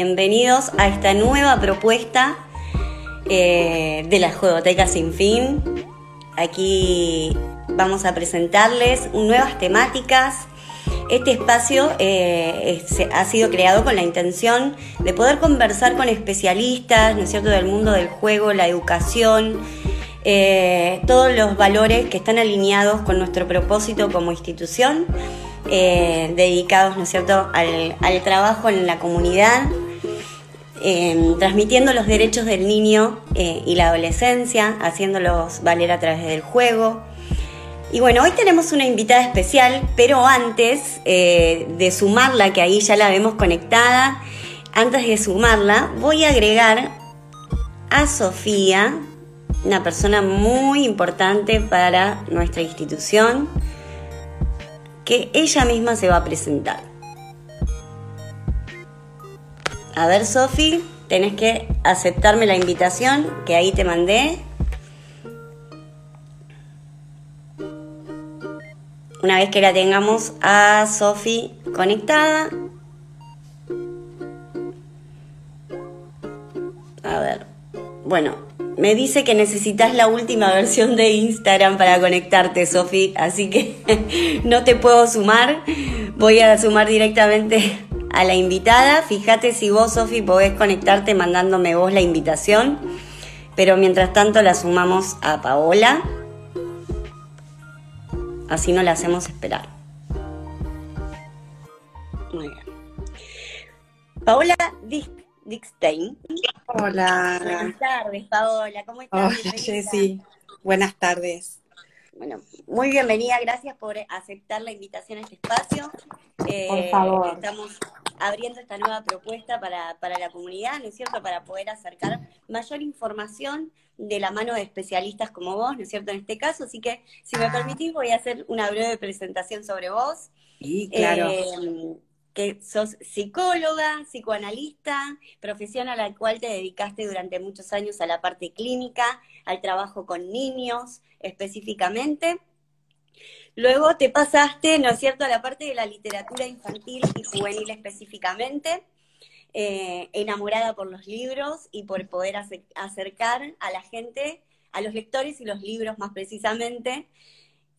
Bienvenidos a esta nueva propuesta eh, de la Juegoteca Sin Fin. Aquí vamos a presentarles nuevas temáticas. Este espacio eh, ha sido creado con la intención de poder conversar con especialistas, ¿no es cierto?, del mundo del juego, la educación, eh, todos los valores que están alineados con nuestro propósito como institución, dedicados, ¿no es cierto?, al trabajo en la comunidad Em, transmitiendo los derechos del niño eh, y la adolescencia, haciéndolos valer a través del juego. Y bueno, hoy tenemos una invitada especial, pero antes eh, de sumarla, que ahí ya la vemos conectada, antes de sumarla, voy a agregar a Sofía, una persona muy importante para nuestra institución, que ella misma se va a presentar. A ver, Sofi, tenés que aceptarme la invitación que ahí te mandé. Una vez que la tengamos a Sofi conectada. A ver. Bueno, me dice que necesitas la última versión de Instagram para conectarte, Sofi, así que no te puedo sumar. Voy a sumar directamente a la invitada. Fíjate si vos, Sofi, podés conectarte mandándome vos la invitación. Pero mientras tanto la sumamos a Paola. Así no la hacemos esperar. Muy bien. Paola Dickstein. Hola. Buenas tardes, Paola. ¿Cómo estás? Hola, Jessy. Buenas tardes. Bueno, muy bienvenida, gracias por aceptar la invitación a este espacio. Eh, por favor. Estamos abriendo esta nueva propuesta para, la comunidad, ¿no es cierto? Para poder acercar mayor información de la mano de especialistas como vos, ¿no es cierto? En este caso, así que si me permitís voy a hacer una breve presentación sobre vos. Sí, claro. Eh, que sos psicóloga, psicoanalista, profesión a la cual te dedicaste durante muchos años a la parte clínica, al trabajo con niños específicamente. Luego te pasaste, ¿no es cierto?, a la parte de la literatura infantil y juvenil específicamente, eh, enamorada por los libros y por poder acercar a la gente, a los lectores y los libros más precisamente.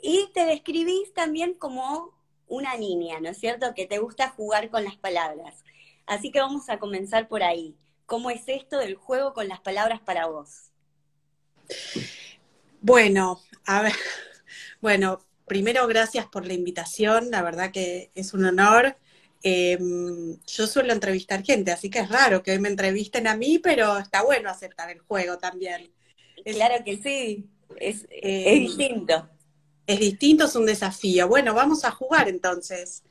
Y te describís también como una niña, ¿no es cierto?, que te gusta jugar con las palabras. Así que vamos a comenzar por ahí. ¿Cómo es esto del juego con las palabras para vos? Bueno, a ver, bueno, primero gracias por la invitación, la verdad que es un honor. Em, yo suelo entrevistar gente, así que es raro que hoy me entrevisten a mí, pero está bueno aceptar el juego también. claro que sí, es, em, distinto. Es distinto, es un desafío. Bueno, vamos a jugar entonces.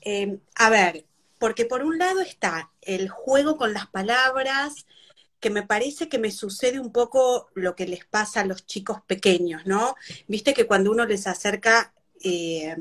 Em, a ver, porque por un lado está el juego con las palabras, que me parece que me sucede un poco lo que les pasa a los chicos pequeños, ¿no? Viste que cuando uno les acerca, eh,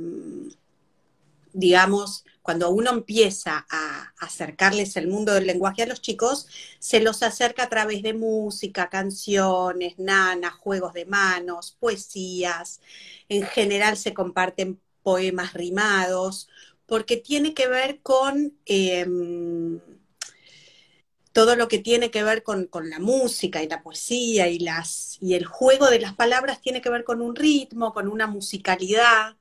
digamos, cuando uno empieza a acercarles el mundo del lenguaje a los chicos, se los acerca a través de música, canciones, nanas, juegos de manos, poesías. En general se comparten poemas rimados, porque tiene que ver con... Em, todo lo que tiene que ver con, la música y la poesía y, el juego de las palabras tiene que ver con un ritmo, con una musicalidad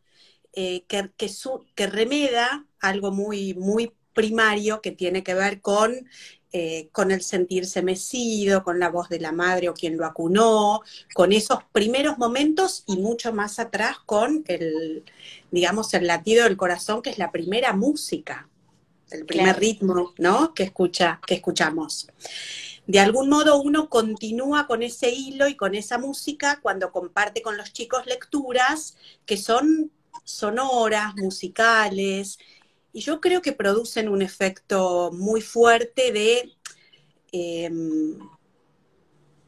eh, que, que, remeda algo muy, muy primario que tiene que ver con, eh, con el sentirse mecido, con la voz de la madre o quien lo acunó, con esos primeros momentos y mucho más atrás con el, digamos, el latido del corazón, que es la primera música el primer ritmo, ¿no? Que escucha, que escuchamos. De algún modo uno continúa con ese hilo y con esa música cuando comparte con los chicos lecturas que son sonoras, musicales, y yo creo que producen un efecto muy fuerte de em,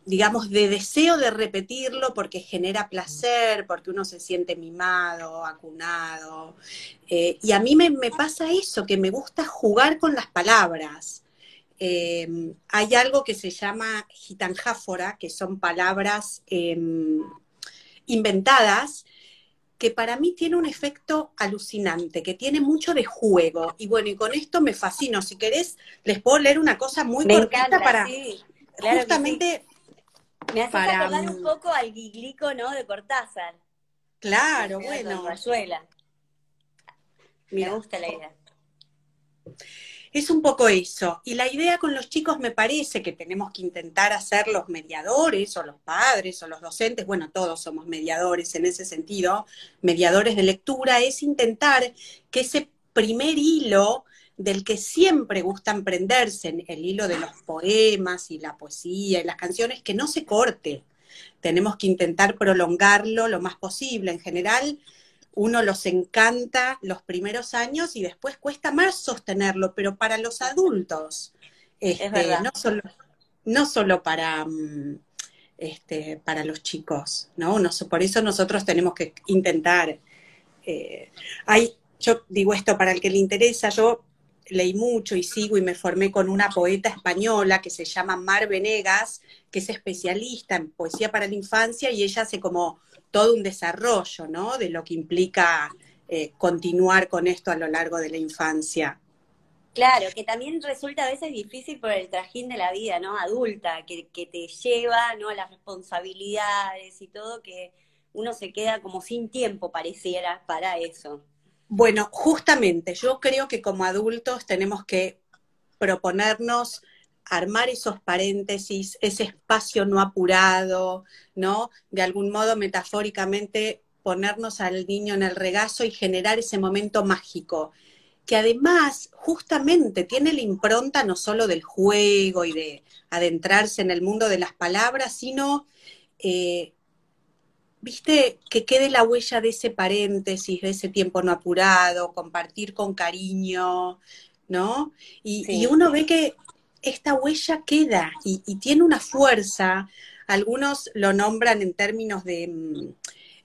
digamos, de deseo de repetirlo porque genera placer, porque uno se siente mimado, acunado. Eh, y a mí me, pasa eso, que me gusta jugar con las palabras. Em, hay algo que se llama gitanjáfora, que son palabras em, inventadas, que para mí tiene un efecto alucinante, que tiene mucho de juego. Y bueno, y con esto me fascino. Si querés, les puedo leer una cosa muy cortita para justamente me hace para... acordar un poco al guiglico, ¿no? De Cortázar. Claro, bueno. Me gusta la idea. Es un poco eso. Y la idea con los chicos me parece que tenemos que intentar hacer los mediadores o los padres o los docentes, bueno, todos somos mediadores en ese sentido, mediadores de lectura, es intentar que ese primer hilo del que siempre gustan prenderse, el hilo de los poemas y la poesía y las canciones, que no se corte. Tenemos que intentar prolongarlo lo más posible. En general, uno los encanta los primeros años y después cuesta más sostenerlo, pero para los adultos, este, no, solo, no solo para, mm, este, para los chicos, ¿no? por eso nosotros tenemos que intentar. Eh, hay, yo digo esto para el que le interesa, yo leí mucho y sigo y me formé con una poeta española que se llama Mar Venegas, que es especialista en poesía para la infancia y ella hace como todo un desarrollo, ¿no? De lo que implica eh, continuar con esto a lo largo de la infancia. Claro, que también resulta a veces difícil por el trajín de la vida, ¿no? Adulta, que, que te lleva, ¿no? A las responsabilidades y todo, que uno se queda como sin tiempo, pareciera, para eso. Bueno, justamente, yo creo que como adultos tenemos que proponernos armar esos paréntesis, ese espacio no apurado, ¿no? De algún modo, metafóricamente, ponernos al niño en el regazo y generar ese momento mágico, que además justamente tiene la impronta no solo del juego y de adentrarse en el mundo de las palabras, sino eh, viste, que quede la huella de ese paréntesis, de ese tiempo no apurado, compartir con cariño, ¿no? Y, uno ve que esta huella queda y, tiene una fuerza, algunos lo nombran en términos mm,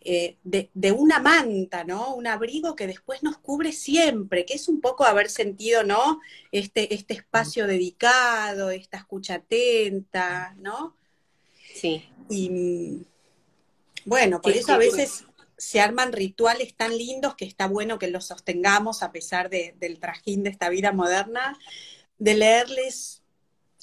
eh, de, de, una manta, ¿no? Un abrigo que después nos cubre siempre, que es un poco haber sentido, ¿no? Este, este espacio dedicado, esta escucha atenta, ¿no? Sí. Y mm, bueno, por eso a veces se arman rituales tan lindos que está bueno que los sostengamos a pesar del trajín de esta vida moderna, de leerles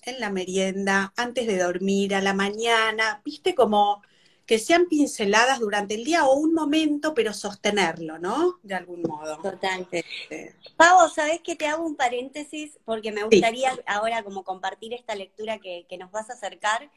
en la merienda, antes de dormir, a la mañana, viste como que sean pinceladas durante el día o un momento, pero sostenerlo, ¿no? De algún modo. Total. Este... Pavo, ¿sabes que te hago un paréntesis? Porque me gustaría ahora como compartir esta lectura que, que nos vas a acercar.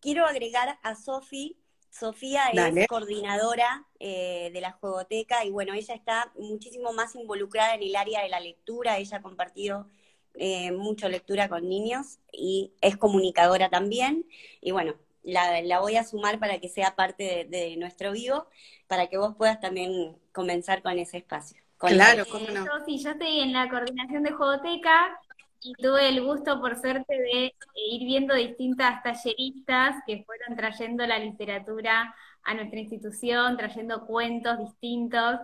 Quiero agregar a Sofi Sofía es coordinadora eh, de la juegoteca y bueno, ella está muchísimo más involucrada en el área de la lectura, ella ha compartido eh, mucho lectura con niños y es comunicadora también y bueno, la, voy a sumar para que sea parte de, nuestro vivo, para que vos puedas también comenzar con ese espacio. claro, cómo no. Yo estoy en la coordinación de juegoteca y tuve el gusto, por suerte, de ir viendo distintas talleristas que fueron trayendo la literatura a nuestra institución, trayendo cuentos distintos.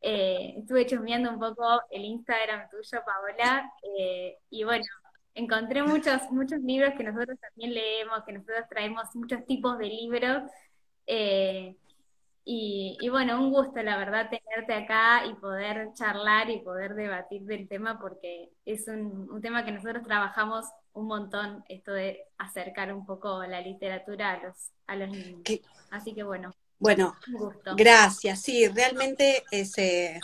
Eh, estuve chusmeando un poco el Instagram tuyo, Paola, eh, y bueno, encontré muchos, muchos libros que nosotros también leemos, que nosotros traemos muchos tipos de libros. Eh, y, bueno, un gusto, la verdad, tenerte acá y poder charlar y poder debatir del tema, porque es un, tema que nosotros trabajamos un montón, esto de acercar un poco la literatura a los, a los niños. Así que bueno. Bueno, gracias. Sí, realmente es, eh,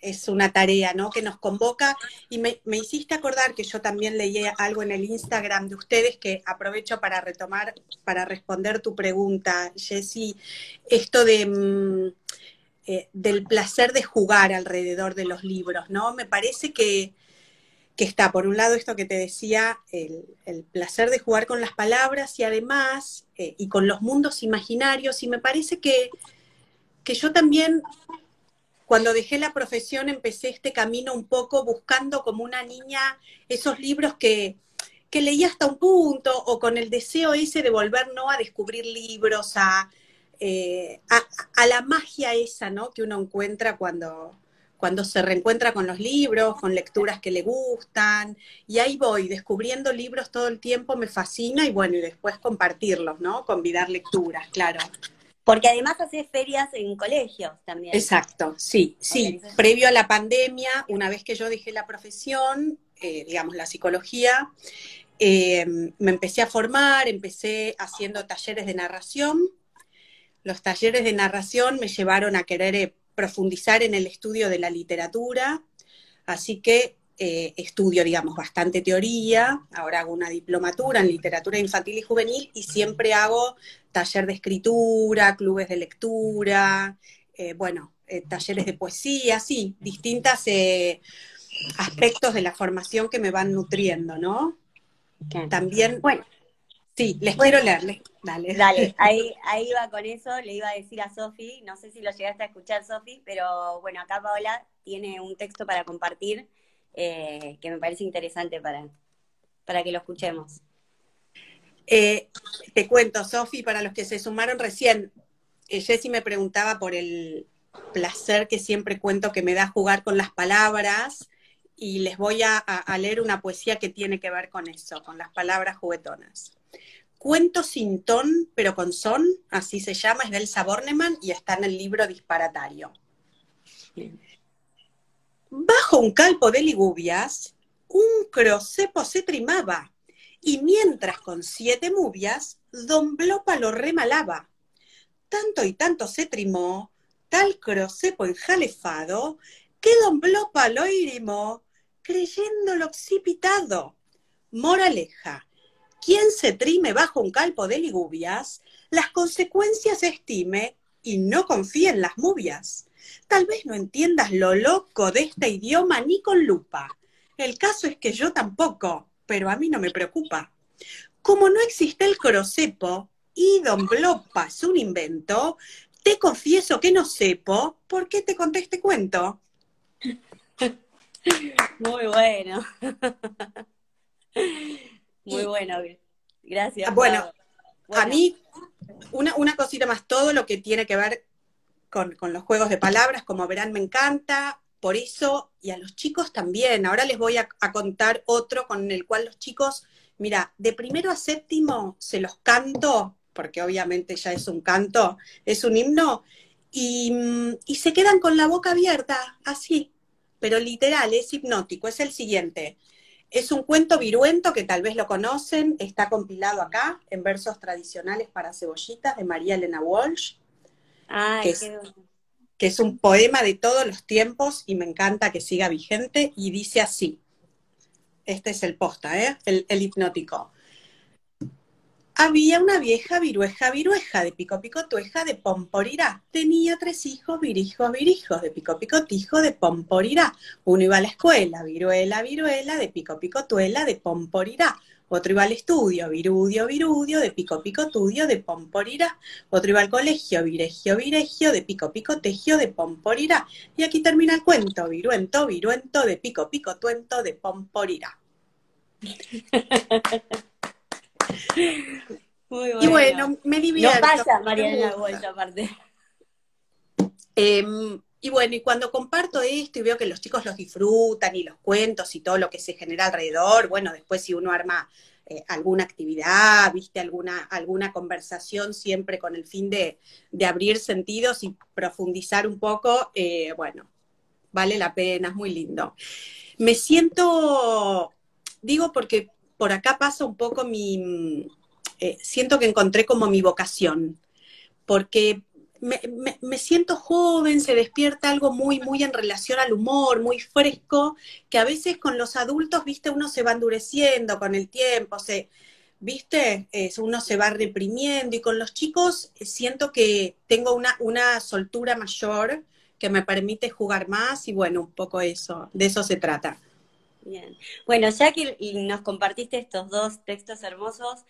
es una tarea ¿no? que nos convoca y me, hiciste acordar que yo también leí algo en el Instagram de ustedes que aprovecho para retomar, para responder tu pregunta, Jessy, esto de... Mm, eh, del placer de jugar alrededor de los libros, ¿no? Me parece que, está, por un lado, esto que te decía, el, placer de jugar con las palabras y además, eh, y con los mundos imaginarios, y me parece que, que yo también cuando dejé la profesión empecé este camino un poco buscando como una niña esos libros que, que leía hasta un punto o con el deseo ese de volver ¿no? a descubrir libros, eh, a, a, la magia esa ¿no? que uno encuentra cuando, cuando se reencuentra con los libros, con lecturas que le gustan, y ahí voy, descubriendo libros todo el tiempo, me fascina, y bueno, y después compartirlos, ¿no? Convidar lecturas, claro. Porque además haces ferias en colegios también. Exacto, sí, sí. Previo a la pandemia, una vez que yo dejé la profesión, eh, digamos, la psicología, eh, me empecé a formar, empecé haciendo talleres de narración. Los talleres de narración me llevaron a querer eh, profundizar en el estudio de la literatura, así que eh, estudio, digamos, bastante teoría, ahora hago una diplomatura en literatura infantil y juvenil y siempre hago taller de escritura, clubes de lectura, eh, bueno, eh, talleres de poesía, sí, distintos aspectos de la formación que me van nutriendo, ¿no? También, bueno, sí, les quiero leerles. Dale. Dale, ahí, ahí va con eso, le iba a decir a Sofi, no sé si lo llegaste a escuchar, Sofi, pero bueno, acá Paola tiene un texto para compartir eh, que me parece interesante para, para que lo escuchemos. Eh, te cuento, Sofi, para los que se sumaron recién, eh, Jessy me preguntaba por el placer que siempre cuento que me da jugar con las palabras y les voy a, a leer una poesía que tiene que ver con eso, con las palabras juguetonas. Cuento sin ton, pero con son, así se llama, es del Bornemann y está en el libro Disparatario. Bien. Bajo un calpo de ligubias, un crocepo se trimaba, y mientras con siete mubias, don Blopa lo remalaba. Tanto y tanto se trimó, tal crocepo enjalefado, que don Blopa lo irimó, creyéndolo occipitado. Moraleja, quien se trime bajo un calpo de ligubias, las consecuencias estime y no confíe en las mubias. Tal vez no entiendas lo loco de este idioma ni con lupa. El caso es que yo tampoco, pero a mí no me preocupa. Como no existe el crocepo y Don Blopa es un invento, te confieso que no sepo por qué te conté este cuento. Muy bueno. Muy bueno. Gracias. Ah, bueno, a mí, una, una cosita más, todo lo que tiene que ver con, los juegos de palabras, como verán, me encanta, por eso, y a los chicos también. Ahora les voy a, contar otro con el cual los chicos, mira, de primero a séptimo se los canto, porque obviamente ya es un canto, es un himno, y, y se quedan con la boca abierta, así, pero literal, es hipnótico, es el siguiente. Es un cuento viruento que tal vez lo conocen, está compilado acá en versos tradicionales para cebollitas de María Elena Walsh que, es, un poema de todos los tiempos y me encanta que siga vigente y dice así. Este es el posta, ¿eh? el, el hipnótico. Había una vieja virueja virueja de pico picotueja de pomporirá. Tenía tres hijos virijos virijos de pico picotijo de pomporirá. Uno iba a la escuela, viruela viruela de pico picotuela de pomporirá. Otro iba al estudio, virudio, virudio, de pico pico tudio, de pomporirá. Otro iba al colegio, viregio, viregio, de pico pico tegio, de pomporirá. Y aquí termina el cuento, viruento, viruento, de pico pico tuento, de pomporirá. Muy bueno. Y bueno, me divierto. No pasa, Mariana aparte. Em, y bueno, y cuando comparto esto y veo que los chicos los disfrutan y los cuentos y todo lo que se genera alrededor, bueno, después si uno arma eh, alguna actividad, viste, alguna, alguna conversación siempre con el fin de, abrir sentidos y profundizar un poco, eh, bueno, vale la pena, es muy lindo. Me siento, digo porque por acá pasa un poco mi, eh, siento que encontré como mi vocación, porque me, siento joven, se despierta algo muy, muy en relación al humor, muy fresco, que a veces con los adultos, viste, uno se va endureciendo con el tiempo, se, viste, uno se va reprimiendo y con los chicos eh, siento que tengo una, una soltura mayor que me permite jugar más y bueno, un poco eso, de eso se trata. Bien. Bueno, ya que nos compartiste estos dos textos hermosos,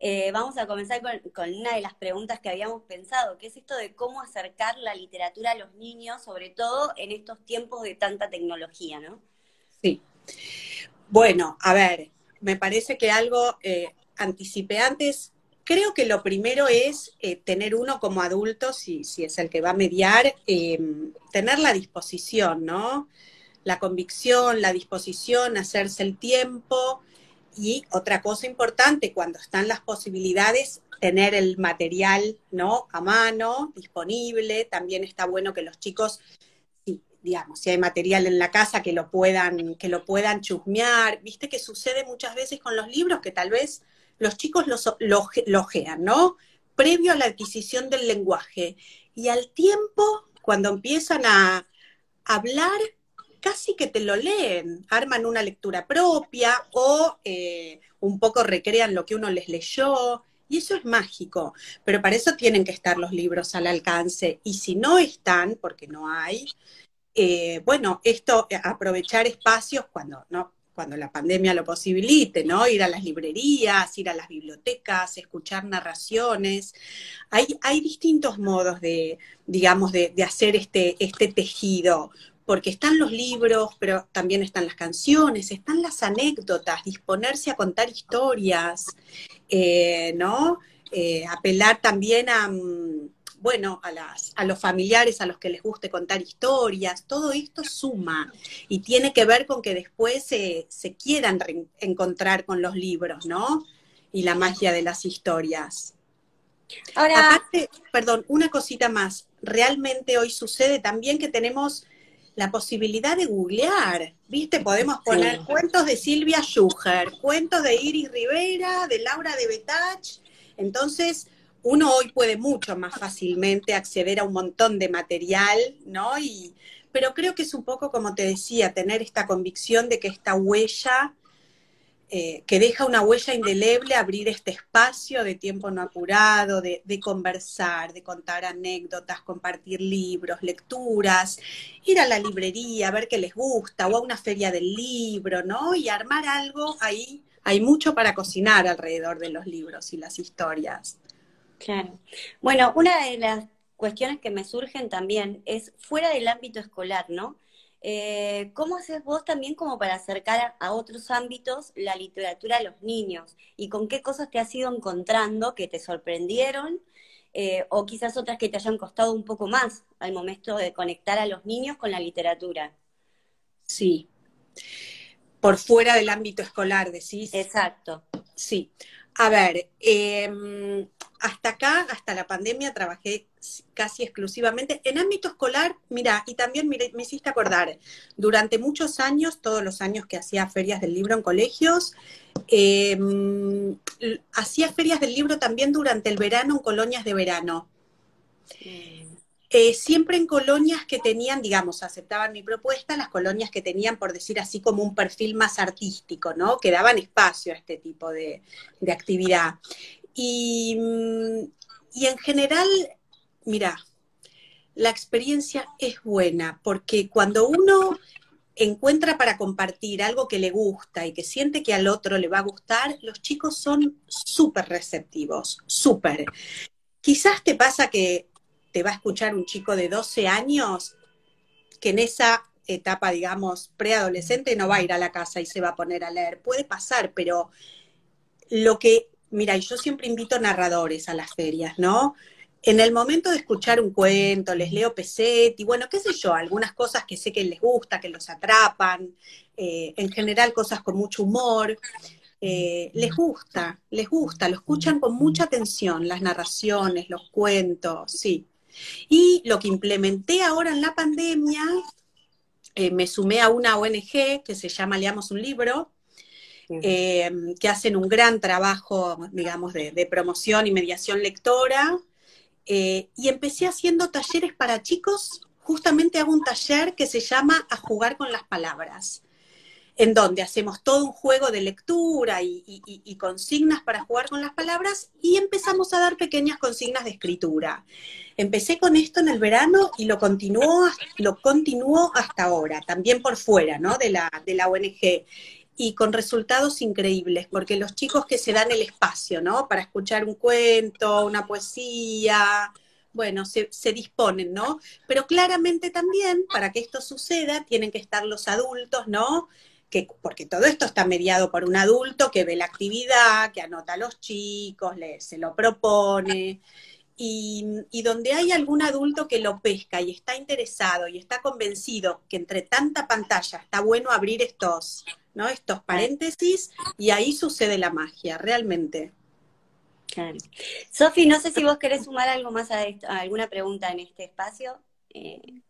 eh, vamos a comenzar con, una de las preguntas que habíamos pensado, que es esto de cómo acercar la literatura a los niños, sobre todo en estos tiempos de tanta tecnología, ¿no? Sí. Bueno, a ver, me parece que algo eh, anticipé antes. Creo que lo primero es eh, tener uno como adulto, si, si, es el que va a mediar, em, tener la disposición, ¿no? La convicción, la disposición, hacerse el tiempo, y otra cosa importante, cuando están las posibilidades, tener el material, ¿no? A mano, disponible. También está bueno que los chicos, digamos, si hay material en la casa, que lo puedan, que lo puedan chusmear. Viste que sucede muchas veces con los libros que tal vez los chicos los lojean, ¿no? Previo a la adquisición del lenguaje. Y al tiempo, cuando empiezan a hablar, casi que te lo leen, arman una lectura propia o eh, un poco recrean lo que uno les leyó. Y eso es mágico, pero para eso tienen que estar los libros al alcance. Y si no están, porque no hay, eh, bueno, esto, eh, aprovechar espacios cuando, ¿no? cuando la pandemia lo posibilite, ¿no? Ir a las librerías, ir a las bibliotecas, escuchar narraciones. Hay, hay distintos modos de, digamos, de, de hacer este, este tejido porque están los libros, pero también están las canciones, están las anécdotas, disponerse a contar historias, eh, ¿no? Eh, apelar también a, mm, bueno, a, las, a los familiares a los que les guste contar historias, todo esto suma y tiene que ver con que después se, se quieran encontrar con los libros, ¿no? Y la magia de las historias. Ahora, Aparte, perdón, una cosita más. Realmente hoy sucede también que tenemos la posibilidad de googlear, ¿viste? Podemos poner cuentos de Silvia Schuher, cuentos de Iris Rivera, de Laura de Betach. Entonces, uno hoy puede mucho más fácilmente acceder a un montón de material, ¿no? Y, pero creo que es un poco, como te decía, tener esta convicción de que esta huella eh, que deja una huella indeleble abrir este espacio de tiempo no apurado, de, conversar, de contar anécdotas, compartir libros, lecturas, ir a la librería, ver qué les gusta, o a una feria del libro, ¿no? Y armar algo ahí. Hay mucho para cocinar alrededor de los libros y las historias. Claro. Bueno, una de las cuestiones que me surgen también es fuera del ámbito escolar, ¿no? Eh, ¿Cómo haces vos también como para acercar a, otros ámbitos la literatura a los niños? ¿Y con qué cosas te has ido encontrando que te sorprendieron? Eh, o quizás otras que te hayan costado un poco más al momento de conectar a los niños con la literatura. Sí. Por fuera del ámbito escolar, decís. Exacto. Sí. A ver, eh, hasta acá, hasta la pandemia, trabajé casi exclusivamente en ámbito escolar. Mira, y también me hiciste acordar, durante muchos años, todos los años que hacía ferias del libro en colegios, em, hacía ferias del libro también durante el verano en colonias de verano. Eh, siempre en colonias que tenían, digamos, aceptaban mi propuesta, las colonias que tenían, por decir así, como un perfil más artístico, ¿no? Que daban espacio a este tipo de, de actividad. Y, y en general, mira, la experiencia es buena, porque cuando uno encuentra para compartir algo que le gusta y que siente que al otro le va a gustar, los chicos son súper receptivos, súper. Quizás te pasa que te va a escuchar un chico de 12 años que en esa etapa, digamos, preadolescente no va a ir a la casa y se va a poner a leer. Puede pasar, pero lo que mira, yo siempre invito narradores a las ferias, ¿no? En el momento de escuchar un cuento, les leo y bueno, qué sé yo, algunas cosas que sé que les gusta, que los atrapan, eh, en general cosas con mucho humor. Eh, les gusta, les gusta, lo escuchan con mucha atención, las narraciones, los cuentos, sí. Y lo que implementé ahora en la pandemia, eh, me sumé a una ONG que se llama Leamos un libro, eh, que hacen un gran trabajo, digamos, de, promoción y mediación lectora. Eh, y empecé haciendo talleres para chicos, justamente hago un taller que se llama A jugar con las palabras, en donde hacemos todo un juego de lectura y, consignas para jugar con las palabras y empezamos a dar pequeñas consignas de escritura. Empecé con esto en el verano y lo continuó, lo continuó hasta ahora, también por fuera ¿no? de, la, de la ONG y con resultados increíbles, porque los chicos que se dan el espacio, ¿no? Para escuchar un cuento, una poesía, bueno, se, disponen, ¿no? Pero claramente también, para que esto suceda, tienen que estar los adultos, ¿no? Que, porque todo esto está mediado por un adulto que ve la actividad, que anota a los chicos, le, se lo propone. Y, y, donde hay algún adulto que lo pesca y está interesado y está convencido que entre tanta pantalla está bueno abrir estos, ¿no? Estos paréntesis y ahí sucede la magia, realmente. Claro. Sofi, no sé si vos querés sumar algo más a, alguna pregunta en este espacio. Eh,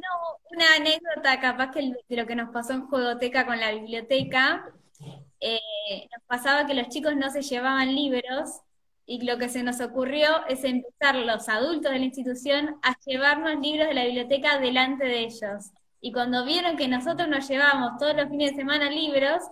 no, una anécdota capaz que de lo que nos pasó en Juegoteca con la biblioteca. Eh, nos pasaba que los chicos no se llevaban libros y lo que se nos ocurrió es empezar los adultos de la institución a llevarnos libros de la biblioteca delante de ellos. Y cuando vieron que nosotros nos llevábamos todos los fines de semana libros,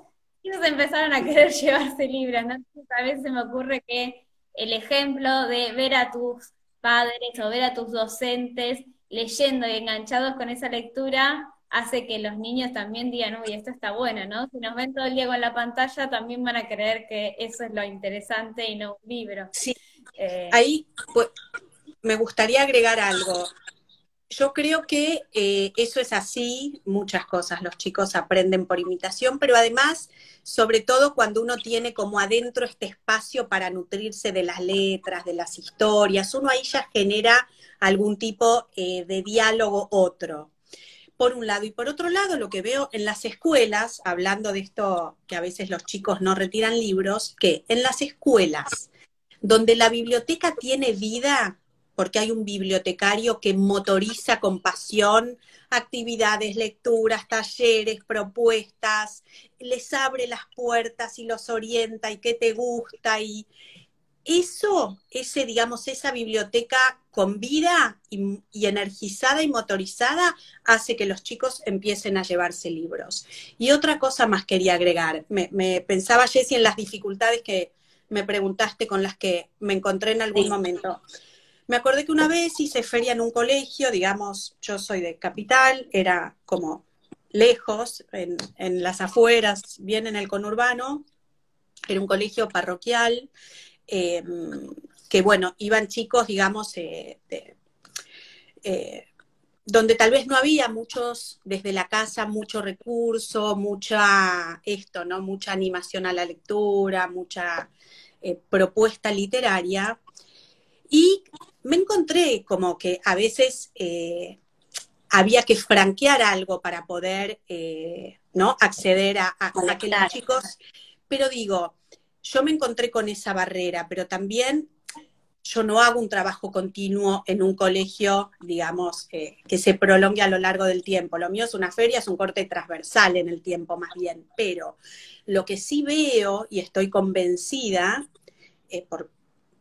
ellos empezaron a querer llevarse libros. ¿no? a veces se me ocurre que el ejemplo de ver a tus padres o ver a tus docentes leyendo y enganchados con esa lectura hace que los niños también digan, uy, esto está bueno, ¿no? Si nos ven todo el día con la pantalla, también van a creer que eso es lo interesante y no un libro. Sí. Eh, Ahí pues, me gustaría agregar algo. Yo creo que eh, eso es así, muchas cosas los chicos aprenden por imitación, pero además, sobre todo cuando uno tiene como adentro este espacio para nutrirse de las letras, de las historias, uno ahí ya genera algún tipo eh, de diálogo otro por un lado. Y por otro lado, lo que veo en las escuelas, hablando de esto que a veces los chicos no retiran libros, que en las escuelas donde la biblioteca tiene vida, porque hay un bibliotecario que motoriza con pasión actividades, lecturas, talleres, propuestas, les abre las puertas y los orienta y qué te gusta y, eso, ese, digamos, esa biblioteca con vida y, energizada y motorizada hace que los chicos empiecen a llevarse libros. Y otra cosa más quería agregar. Me, pensaba, Jessy, en las dificultades que me preguntaste con las que me encontré en algún momento. Me acordé que una vez hice feria en un colegio, digamos, yo soy de capital, era como lejos, en, en las afueras, bien en el conurbano, era un colegio parroquial, Em, que bueno, iban chicos, digamos, eh, eh, donde tal vez no había muchos, desde la casa, mucho recurso, mucha, esto, ¿no? Mucha animación a la lectura, mucha eh, propuesta literaria. Y me encontré como que a veces había que franquear algo para poder, ¿no? Acceder a, a, a que los chicos, pero digo, yo me encontré con esa barrera, pero también yo no hago un trabajo continuo en un colegio, digamos, que se prolongue a lo largo del tiempo. Lo mío es una feria, es un corte transversal en el tiempo más bien, pero lo que sí veo y estoy convencida eh, por,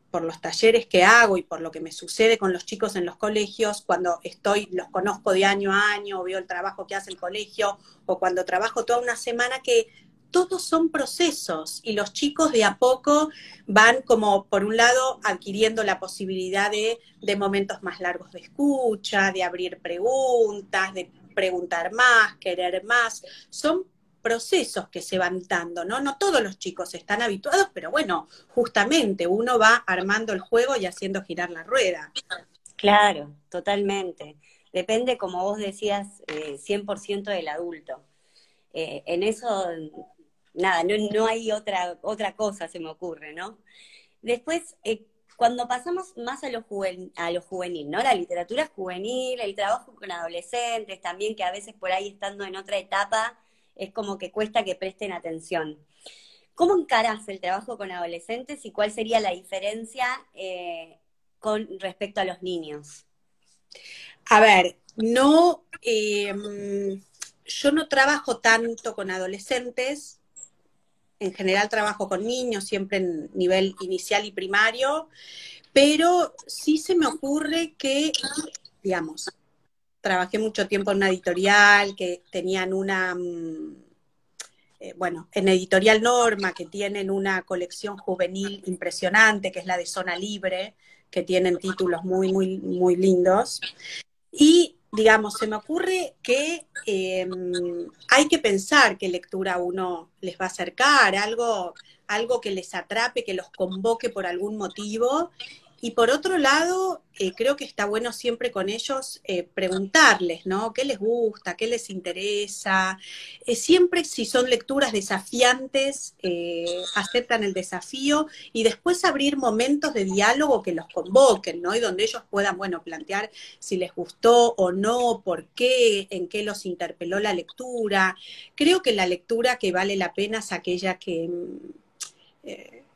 por los talleres que hago y por lo que me sucede con los chicos en los colegios, cuando estoy, los conozco de año a año, veo el trabajo que hace el colegio, o cuando trabajo toda una semana, que todos son procesos y los chicos de a poco van como, por un lado, adquiriendo la posibilidad de, momentos más largos de escucha, de abrir preguntas, de preguntar más, querer más. Son procesos que se van dando, ¿no? No todos los chicos están habituados, pero bueno, justamente uno va armando el juego y haciendo girar la rueda. Claro, totalmente. Depende, como vos decías, 100% eh, del adulto. Eh, en eso nada, no, hay otra, otra cosa, se me ocurre, ¿no? Después, eh, cuando pasamos más a lo, juvenil, a juvenil, ¿no? La literatura juvenil, el trabajo con adolescentes también, que a veces por ahí estando en otra etapa, es como que cuesta que presten atención. ¿Cómo encarás el trabajo con adolescentes y cuál sería la diferencia eh, con respecto a los niños? A ver, no, em, yo no trabajo tanto con adolescentes, en general trabajo con niños, siempre en nivel inicial y primario, pero sí se me ocurre que, digamos, trabajé mucho tiempo en una editorial que tenían una, mm, eh, bueno, en Editorial Norma, que tienen una colección juvenil impresionante, que es la de Zona Libre, que tienen títulos muy, muy, muy lindos. Y digamos, se me ocurre que em, hay que pensar qué lectura uno les va a acercar, algo, algo que les atrape, que los convoque por algún motivo y por otro lado, eh, creo que está bueno siempre con ellos eh, preguntarles, ¿no? ¿Qué les gusta? ¿Qué les interesa? Eh, siempre si son lecturas desafiantes, aceptan el desafío y después abrir momentos de diálogo que los convoquen, ¿no? Y donde ellos puedan, bueno, plantear si les gustó o no, por qué, en qué los interpeló la lectura. Creo que la lectura que vale la pena es aquella que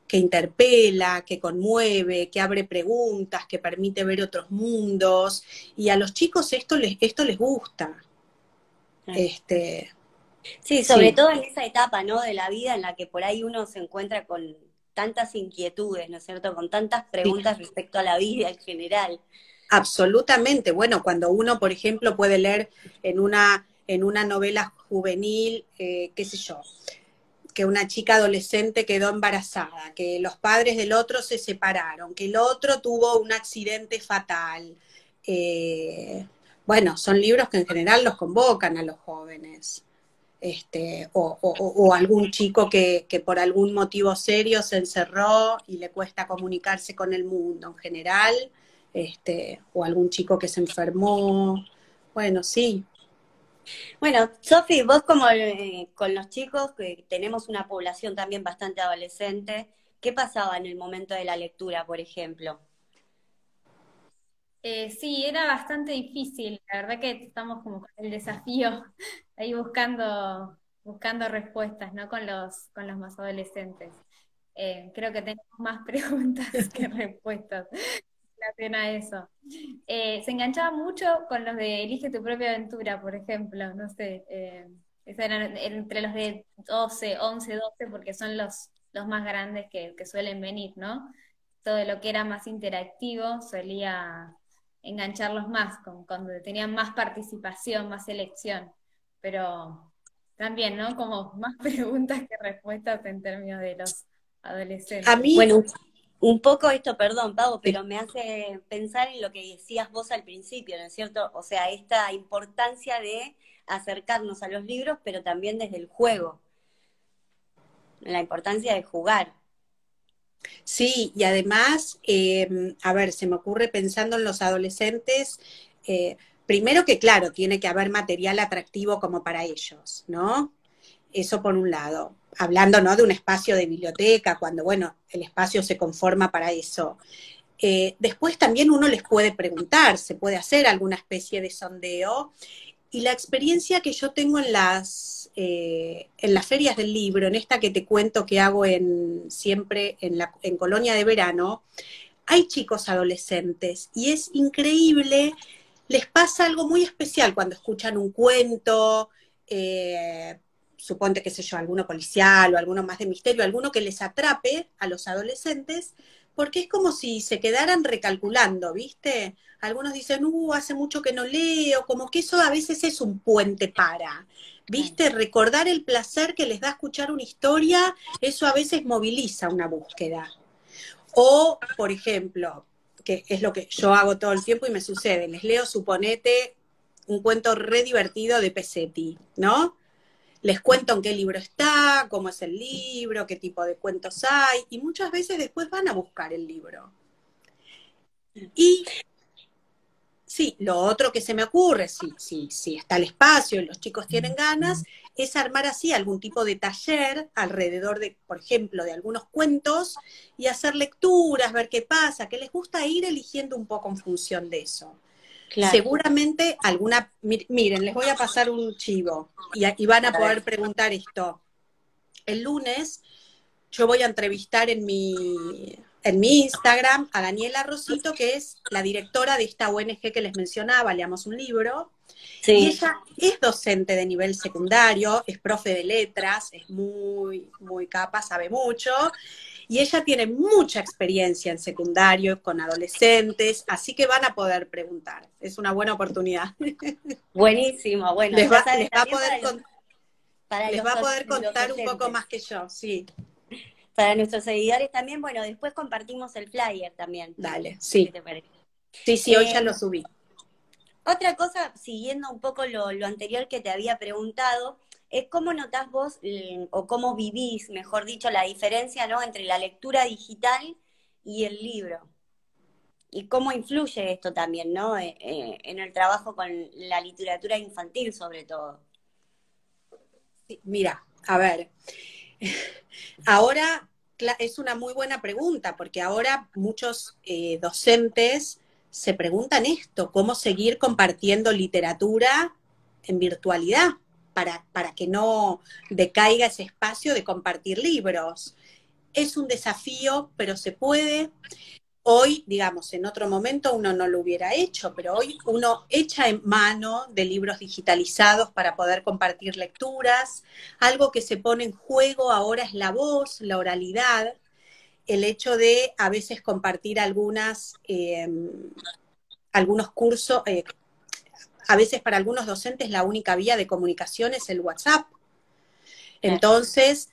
que interpela, que conmueve, que abre preguntas, que permite ver otros mundos. Y a los chicos esto les, esto les gusta. Este, sí, sobre todo en esa etapa ¿no? de la vida en la que por ahí uno se encuentra con tantas inquietudes, ¿no es cierto? Con tantas preguntas respecto a la vida en general. Absolutamente. Bueno, cuando uno, por ejemplo, puede leer en una, en una novela juvenil, eh, qué sé yo, que una chica adolescente quedó embarazada, que los padres del otro se separaron, que el otro tuvo un accidente fatal. Eh, bueno, son libros que en general los convocan a los jóvenes. Este, o, algún chico que, que, por algún motivo serio se encerró y le cuesta comunicarse con el mundo en general, este, o algún chico que se enfermó. Bueno, sí, bueno, Sofi, vos como eh, con los chicos, que tenemos una población también bastante adolescente, ¿qué pasaba en el momento de la lectura, por ejemplo? Eh, sí, era bastante difícil. La verdad que estamos como con el desafío ahí buscando, buscando respuestas, ¿no? Con los, con los más adolescentes. Eh, creo que tenemos más preguntas que respuestas a eso. Eh, se enganchaba mucho con los de Elige tu propia aventura, por ejemplo, no sé, eh, eran entre los de 12, 11, 12, porque son los, los más grandes que, suelen venir, ¿no? Todo lo que era más interactivo solía engancharlos más, cuando tenían más participación, más selección, pero también, ¿no? Como más preguntas que respuestas en términos de los adolescentes. A mí, bueno, un poco esto, perdón, Pavo, pero me hace pensar en lo que decías vos al principio, ¿no es cierto? O sea, esta importancia de acercarnos a los libros, pero también desde el juego. La importancia de jugar. Sí, y además, em, a ver, se me ocurre pensando en los adolescentes, eh, primero que claro, tiene que haber material atractivo como para ellos, ¿no? Eso por un lado hablando ¿no? de un espacio de biblioteca, cuando, bueno, el espacio se conforma para eso. Eh, después también uno les puede preguntar, se puede hacer alguna especie de sondeo. Y la experiencia que yo tengo en las, eh, en las ferias del libro, en esta que te cuento que hago en, siempre en, en Colonia de Verano, hay chicos adolescentes y es increíble, les pasa algo muy especial cuando escuchan un cuento, eh, suponte, qué sé yo, alguno policial o alguno más de misterio, alguno que les atrape a los adolescentes, porque es como si se quedaran recalculando, ¿viste? Algunos dicen, uh, hace mucho que no leo, como que eso a veces es un puente para, ¿viste? Recordar el placer que les da escuchar una historia, eso a veces moviliza una búsqueda. O, por ejemplo, que es lo que yo hago todo el tiempo y me sucede, les leo, suponete, un cuento re divertido de Pesetti, ¿no? Les cuento en qué libro está, cómo es el libro, qué tipo de cuentos hay, y muchas veces después van a buscar el libro. Y sí, lo otro que se me ocurre, si, sí, sí, está el espacio y los chicos tienen ganas, es armar así algún tipo de taller alrededor de, por ejemplo, de algunos cuentos y hacer lecturas, ver qué pasa, que les gusta ir eligiendo un poco en función de eso. Seguramente alguna, miren, les voy a pasar un chivo y, van a poder preguntar esto. El lunes yo voy a entrevistar en mi, en mi Instagram a Daniela Rosito, que es la directora de esta ONG que les mencionaba, leamos un libro. Y ella es docente de nivel secundario, es profe de letras, es muy, muy capa, sabe mucho. Y ella tiene mucha experiencia en secundario con adolescentes, así que van a poder preguntar. Es una buena oportunidad. Buenísimo, bueno. Les va, a poder, contar un poco más que yo, sí. Para nuestros seguidores también, bueno, después compartimos el flyer también. Dale, sí. Sí, sí, hoy ya lo subí. Otra cosa, siguiendo un poco lo, lo anterior que te había preguntado, cómo notás vos o cómo vivís, mejor dicho, la diferencia ¿no? entre la lectura digital y el libro. Y cómo influye esto también, ¿no? Eh, eh, en el trabajo con la literatura infantil, sobre todo. mira, a ver, ahora es una muy buena pregunta, porque ahora muchos eh, docentes se preguntan esto, cómo seguir compartiendo literatura en virtualidad para, que no decaiga ese espacio de compartir libros. es un desafío, pero se puede. Hoy, digamos, en otro momento uno no lo hubiera hecho, pero hoy uno echa en mano de libros digitalizados para poder compartir lecturas. Algo que se pone en juego ahora es la voz, la oralidad, el hecho de a veces compartir algunas, em, algunos cursos. Eh, a veces para algunos docentes la única vía de comunicación es el WhatsApp. Entonces,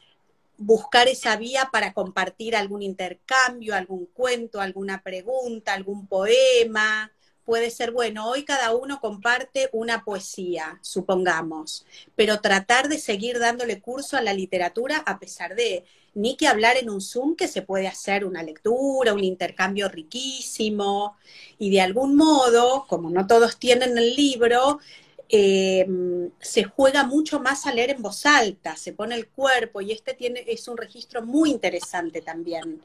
buscar esa vía para compartir algún intercambio, algún cuento, alguna pregunta, algún poema. Puede ser, bueno, hoy cada uno comparte una poesía, supongamos, pero tratar de seguir dándole curso a la literatura a pesar de, ni que hablar en un Zoom que se puede hacer una lectura, un intercambio riquísimo, y de algún modo, como no todos tienen el libro, Em, se juega mucho más a leer en voz alta, se pone el cuerpo y este tiene, es un registro muy interesante también.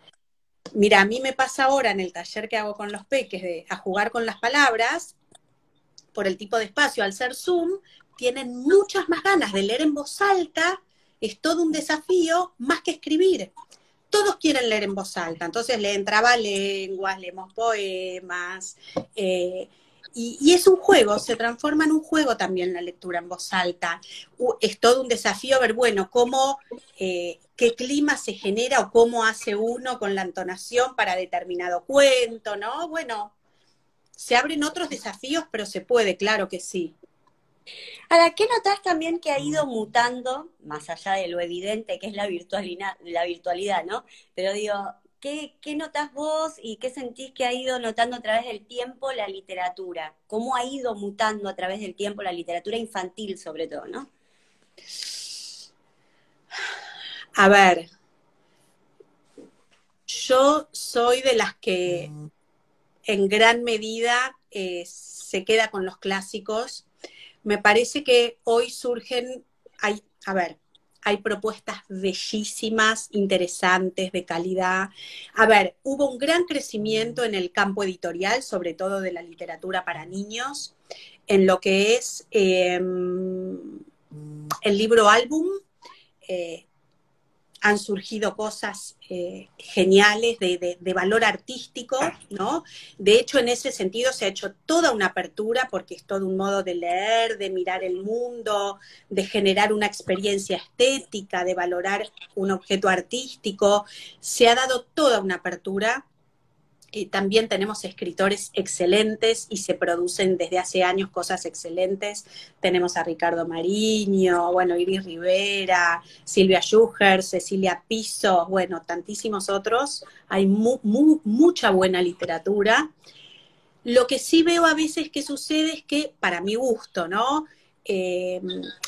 Mira, a mí me pasa ahora en el taller que hago con los peques de a jugar con las palabras, por el tipo de espacio, al ser Zoom, tienen muchas más ganas de leer en voz alta, es todo un desafío más que escribir. Todos quieren leer en voz alta, entonces leen trabalenguas, leemos poemas, eh, y, es un juego, se transforma en un juego también la lectura en voz alta. Es todo un desafío ver, bueno, cómo, eh, qué clima se genera o cómo hace uno con la entonación para determinado cuento, ¿no? Bueno, se abren otros desafíos, pero se puede, claro que sí. Ahora, ¿qué notas también que ha ido mutando, más allá de lo evidente que es la virtualidad, la virtualidad, ¿no? Pero digo, ¿Qué, notas vos y qué sentís que ha ido notando a través del tiempo la literatura? ¿Cómo ha ido mutando a través del tiempo la literatura infantil sobre todo, no? A ver, yo soy de las que en gran medida eh, se queda con los clásicos. Me parece que hoy surgen, hay, a ver, hay propuestas bellísimas, interesantes, de calidad. A ver, hubo un gran crecimiento en el campo editorial, sobre todo de la literatura para niños, en lo que es em, el libro álbum. Eh, han surgido cosas eh, geniales de, valor artístico, ¿no? De hecho, en ese sentido se ha hecho toda una apertura porque es todo un modo de leer, de mirar el mundo, de generar una experiencia estética, de valorar un objeto artístico. Se ha dado toda una apertura también tenemos escritores excelentes y se producen desde hace años cosas excelentes. Tenemos a Ricardo Mariño, bueno, Iris Rivera, Silvia Schuger, Cecilia Piso, bueno, tantísimos otros. Hay mucha buena literatura. Lo que sí veo a veces que sucede es que, para mi gusto, ¿no? Eh,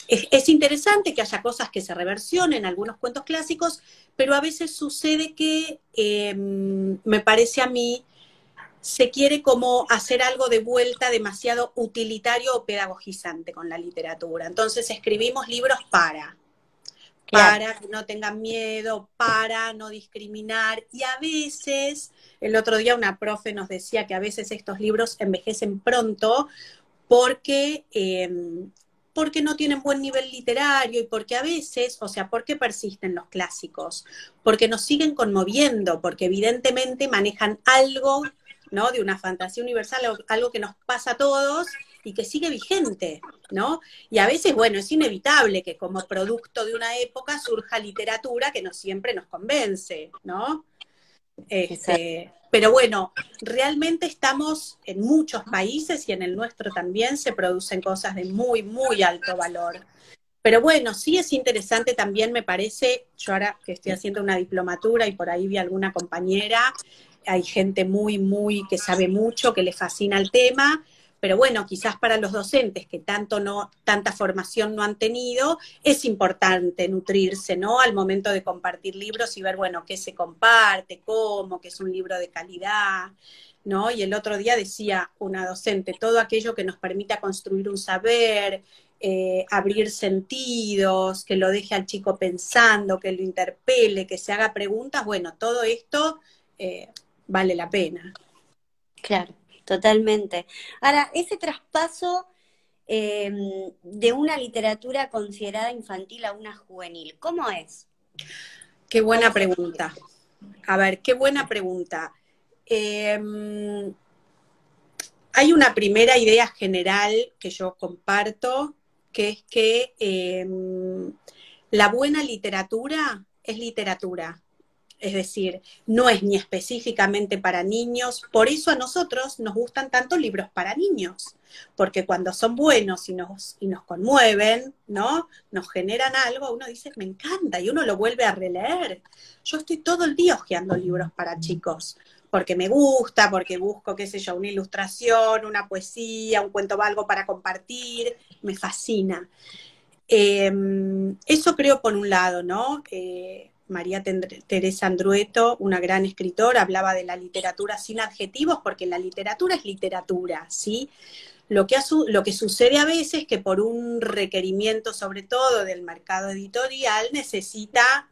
es, interesante que haya cosas que se reversionen, algunos cuentos clásicos, pero a veces sucede que eh, me parece a mí se quiere como hacer algo de vuelta demasiado utilitario o pedagogizante con la literatura. Entonces escribimos libros para, para que no tengan miedo, para no discriminar. Y a veces, el otro día una profe nos decía que a veces estos libros envejecen pronto porque eh, porque no tienen buen nivel literario y porque a veces, o sea, ¿por qué persisten los clásicos? Porque nos siguen conmoviendo, porque evidentemente manejan algo, ¿no? De una fantasía universal, algo que nos pasa a todos y que sigue vigente, ¿no? Y a veces, bueno, es inevitable que como producto de una época surja literatura que no siempre nos convence, ¿no? Este, pero bueno, realmente estamos en muchos países y en el nuestro también se producen cosas de muy, muy alto valor. Pero bueno, sí es interesante también, me parece, yo ahora que estoy haciendo una diplomatura y por ahí vi alguna compañera, hay gente muy, muy, que sabe mucho, que le fascina el tema, pero bueno, quizás para los docentes que tanto no, tanta formación no han tenido, es importante nutrirse, ¿no? Al momento de compartir libros y ver, bueno, qué se comparte, cómo, que es un libro de calidad, ¿no? Y el otro día decía una docente, todo aquello que nos permita construir un saber, eh, abrir sentidos, que lo deje al chico pensando, que lo interpele, que se haga preguntas, bueno, todo esto eh, vale la pena. Claro totalmente. Ahora, ese traspaso em, de una literatura considerada infantil a una juvenil, ¿cómo es? Qué buena pregunta. A ver, qué buena pregunta. Em, hay una primera idea general que yo comparto, que es que em, la buena literatura es literatura. Es decir, no es ni específicamente para niños, por eso a nosotros nos gustan tanto libros para niños, porque cuando son buenos y nos, y nos conmueven, ¿no? Nos generan algo, uno dice, me encanta, y uno lo vuelve a releer. Yo estoy todo el día hojeando libros para chicos, porque me gusta, porque busco, qué sé yo, una ilustración, una poesía, un cuento algo para compartir, me fascina. Em, eso creo por un lado, ¿no? Eh, María Teresa Andrueto, una gran escritora, hablaba de la literatura sin adjetivos, porque la literatura es literatura, ¿sí? Lo que, sucede a veces es que por un requerimiento, sobre todo del mercado editorial, necesita,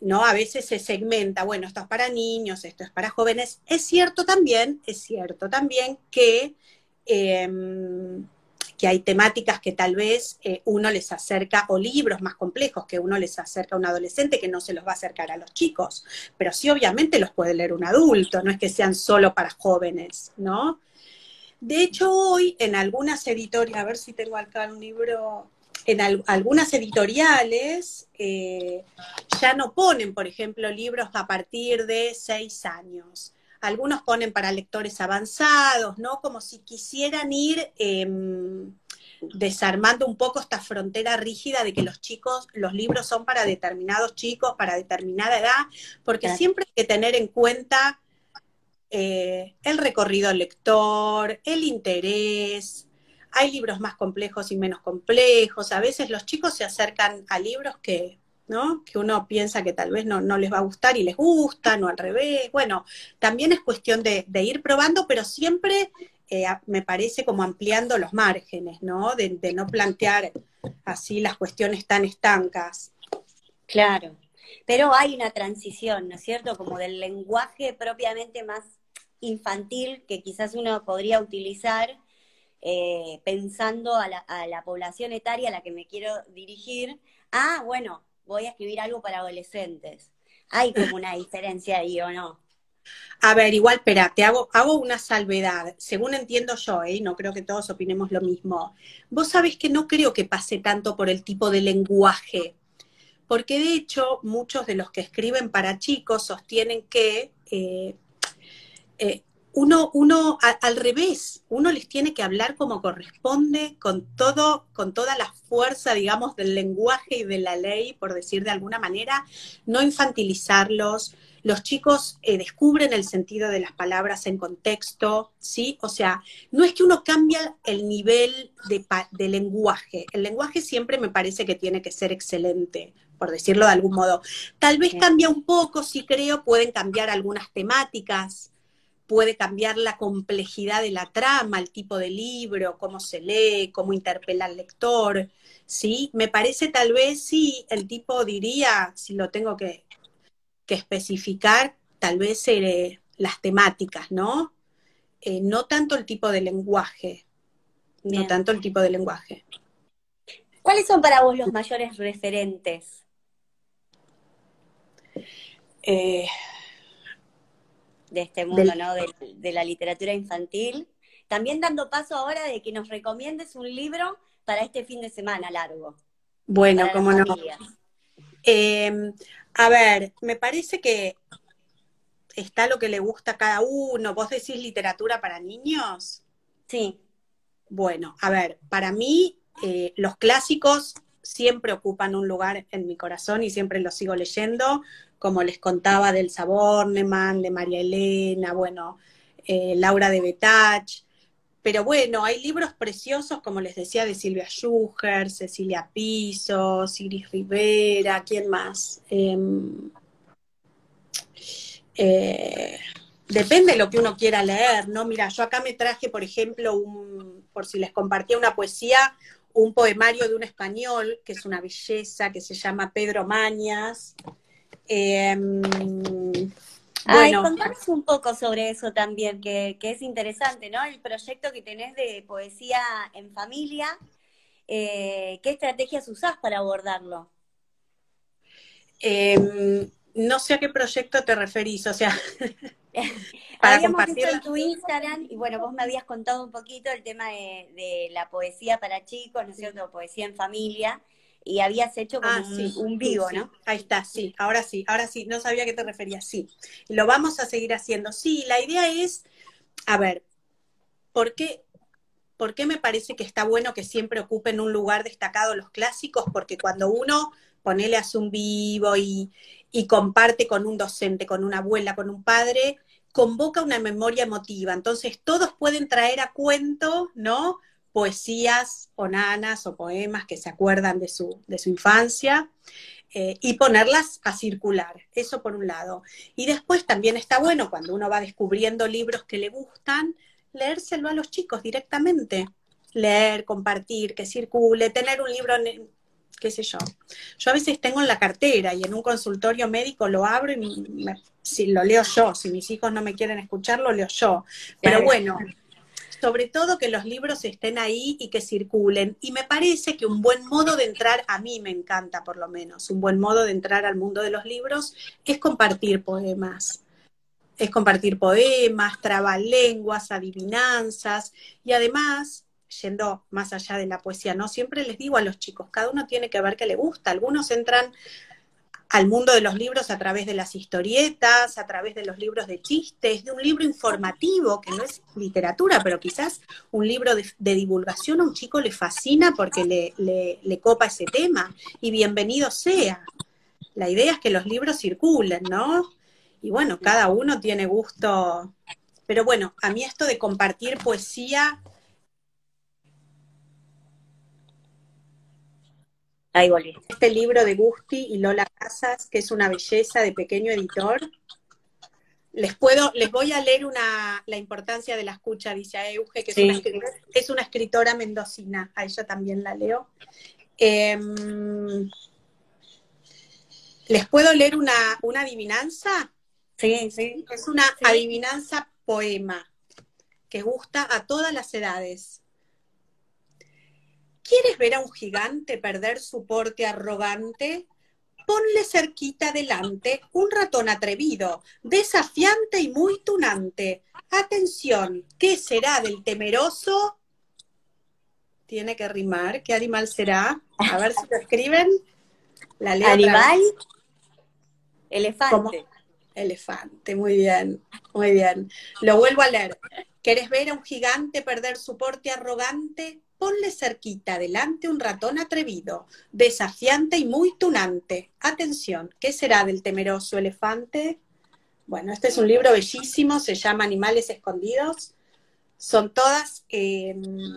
¿no? A veces se segmenta, bueno, esto es para niños, esto es para jóvenes. Es cierto también, es cierto también que em, que hay temáticas que tal vez eh, uno les acerca, o libros más complejos que uno les acerca a un adolescente que no se los va a acercar a los chicos, pero sí obviamente los puede leer un adulto, no es que sean solo para jóvenes, ¿no? De hecho, hoy en algunas editoriales, a ver si tengo acá un libro, en algunas editoriales eh, ya no ponen, por ejemplo, libros a partir de seis años algunos ponen para lectores avanzados, ¿no? Como si quisieran ir em, desarmando un poco esta frontera rígida de que los chicos, los libros son para determinados chicos, para determinada edad, porque siempre hay que tener en cuenta eh, el recorrido lector, el interés. Hay libros más complejos y menos complejos. A veces los chicos se acercan a libros que ¿no? Que uno piensa que tal vez no, les va a gustar y les gusta, o al revés. Bueno, también es cuestión de, ir probando, pero siempre eh, me parece como ampliando los márgenes, ¿no? De, no plantear así las cuestiones tan estancas. Claro, pero hay una transición, ¿no es cierto? Como del lenguaje propiamente más infantil que quizás uno podría utilizar eh, pensando a la población etaria a la que me quiero dirigir. Ah, bueno, voy a escribir algo para adolescentes. Hay como una diferencia ahí, ¿o no? A ver, igual, espera, te hago, hago una salvedad. Según entiendo yo, ¿eh? no creo que todos opinemos lo mismo. Vos sabés que no creo que pase tanto por el tipo de lenguaje, porque de hecho muchos de los que escriben para chicos sostienen que eh, eh, uno, uno al revés, uno les tiene que hablar como corresponde, con todo, con toda la fuerza, digamos, del lenguaje y de la ley, por decir de alguna manera, no infantilizarlos. Los chicos eh, descubren el sentido de las palabras en contexto, ¿sí? O sea, no es que uno cambie el nivel de, de lenguaje. El lenguaje siempre me parece que tiene que ser excelente, por decirlo de algún modo. Tal vez cambia un poco, sí creo, pueden cambiar algunas temáticas, puede cambiar la complejidad de la trama, el tipo de libro, cómo se lee, cómo interpela al lector, ¿sí? Me parece tal vez, sí, el tipo diría, si lo tengo que, especificar, tal vez las temáticas, ¿no? Eh, no tanto el tipo de lenguaje, no tanto el tipo de lenguaje. ¿Cuáles son para vos los mayores referentes? Eh, de este mundo, ¿no? De, la literatura infantil. También dando paso ahora de que nos recomiendes un libro para este fin de semana largo. Bueno, cómo no. Em, a ver, me parece que está lo que le gusta a cada uno. ¿Vos decís literatura para niños? Sí. Bueno, a ver, para mí eh, los clásicos siempre ocupan un lugar en mi corazón y siempre los sigo leyendo como les contaba del Saborneman, de María Elena, bueno, eh, Laura de Betach. Pero bueno, hay libros preciosos, como les decía, de Silvia Schuger, Cecilia Piso, Iris Rivera, ¿quién más? Em, eh, depende de lo que uno quiera leer, ¿no? Mira, yo acá me traje, por ejemplo, por si les compartía una poesía, un poemario de un español, que es una belleza, que se llama Pedro Mañas, eh, Ay, contanos un poco sobre eso también, que, es interesante, ¿no? El proyecto que tenés de poesía en familia, eh, ¿qué estrategias usás para abordarlo? Em, no sé a qué proyecto te referís, o sea, para compartir en tu Instagram y bueno, vos me habías contado un poquito el tema de, la poesía para chicos, ¿no es cierto? Poesía en familia y habías hecho como ah, un, vivo, ¿no? Ahí está, sí, ahora sí, ahora sí, no sabía a qué te referías, sí. lo vamos a seguir haciendo. Sí, la idea es, a ver, ¿por qué, ¿por qué me parece que está bueno que siempre ocupen un lugar destacado los clásicos? Porque cuando uno ponele hace un vivo y, y comparte con un docente, con una abuela, con un padre, convoca una memoria emotiva. Entonces, todos pueden traer a cuento, ¿no? Poesías o nanas o poemas que se acuerdan de su, de su infancia eh, y ponerlas a circular. Eso por un lado. Y después también está bueno cuando uno va descubriendo libros que le gustan, leérselo a los chicos directamente. Leer, compartir, que circule, tener un libro qué sé yo. Yo a veces tengo en la cartera y en un consultorio médico lo abro y si lo leo yo, si mis hijos no me quieren escuchar, lo leo yo. Pero bueno, sobre todo que los libros estén ahí y que circulen. Y me parece que un buen modo de entrar, a mí me encanta por lo menos, un buen modo de entrar al mundo de los libros es compartir poemas. Es compartir poemas, trabalenguas, adivinanzas y además yendo más allá de la poesía, ¿no? Siempre les digo a los chicos, cada uno tiene que ver qué le gusta. Algunos entran al mundo de los libros a través de las historietas, a través de los libros de chistes, de un libro informativo, que no es literatura, pero quizás un libro de, divulgación a un chico le fascina porque le, le copa ese tema, y bienvenido sea. La idea es que los libros circulen, ¿no? Y bueno, cada uno tiene gusto. Pero bueno, a mí esto de compartir poesía Este libro de Gusti y Lola Casas, que es una belleza de pequeño editor. Les puedo, les voy a leer una, la importancia de la escucha, dice a Euge, que es, una, escritora mendocina, a ella también la leo. Em, ¿Les puedo leer una, una adivinanza? Sí, sí. Es una adivinanza poema que gusta a todas las edades. ¿Quieres ver a un gigante perder su porte arrogante? Ponle cerquita delante un ratón atrevido, desafiante y muy tunante. Atención, ¿qué será del temeroso? Tiene que rimar. ¿Qué animal será? A ver si lo escriben. La ¿Animal? Elefante. Elefante, muy bien, muy bien. Lo vuelvo a leer. ¿Quieres ver a un gigante perder su porte arrogante? Ponle cerquita delante un ratón atrevido, desafiante y muy tunante. Atención, ¿qué será del temeroso elefante? Bueno, este es un libro bellísimo, se llama Animales Escondidos. Son todas, em,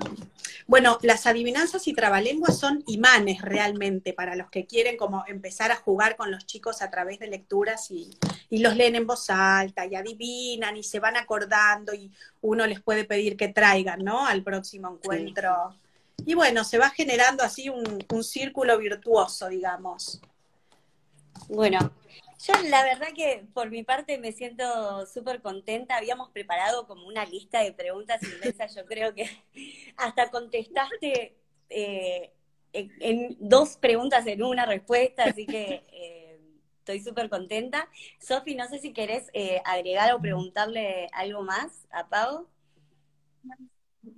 bueno, las adivinanzas y trabalenguas son imanes realmente para los que quieren como empezar a jugar con los chicos a través de lecturas y, y los leen en voz alta y adivinan y se van acordando y uno les puede pedir que traigan, ¿no? Al próximo encuentro. Y bueno, se va generando así un, un círculo virtuoso, digamos. Bueno, yo la verdad que por mi parte me siento súper contenta. Habíamos preparado como una lista de preguntas inmensas. Yo creo que hasta contestaste eh, en, dos preguntas en una respuesta, así que eh, estoy súper contenta. Sofi, no sé si querés eh, agregar o preguntarle algo más a Pau.